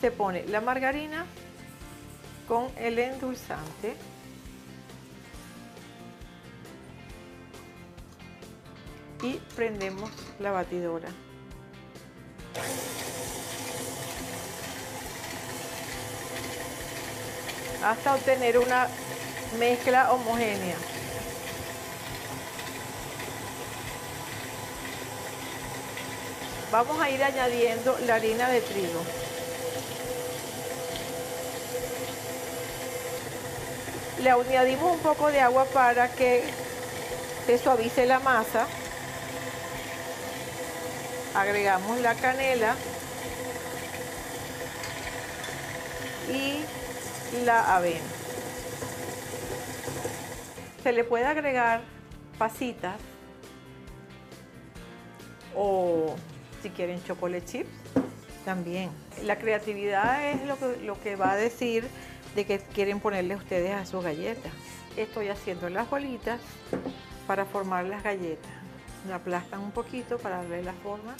Se pone la margarina con el endulzante. Y prendemos la batidora. Hasta obtener una mezcla homogénea. Vamos a ir añadiendo la harina de trigo. Le añadimos un poco de agua para que se suavice la masa. Agregamos la canela y la avena. Se le puede agregar pasitas o si quieren chocolate chips también. La creatividad es lo que, lo que va a decir de que quieren ponerle ustedes a sus galletas. Estoy haciendo las bolitas para formar las galletas. La aplastan un poquito para darle la forma.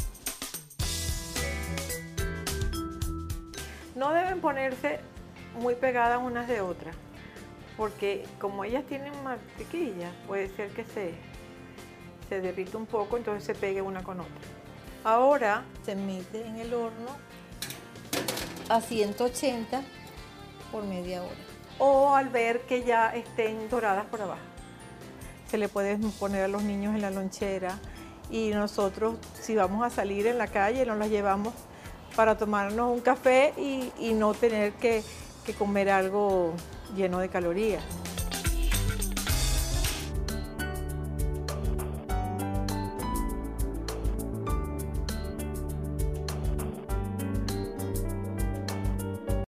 No deben ponerse muy pegadas unas de otras, porque como ellas tienen mantequilla, puede ser que se, se derrita un poco, entonces se pegue una con otra. Ahora se mete en el horno a 180 por media hora. O al ver que ya estén doradas por abajo. Se le puede poner a los niños en la lonchera y nosotros si vamos a salir en la calle nos las llevamos para tomarnos un café y, no tener que comer algo lleno de calorías.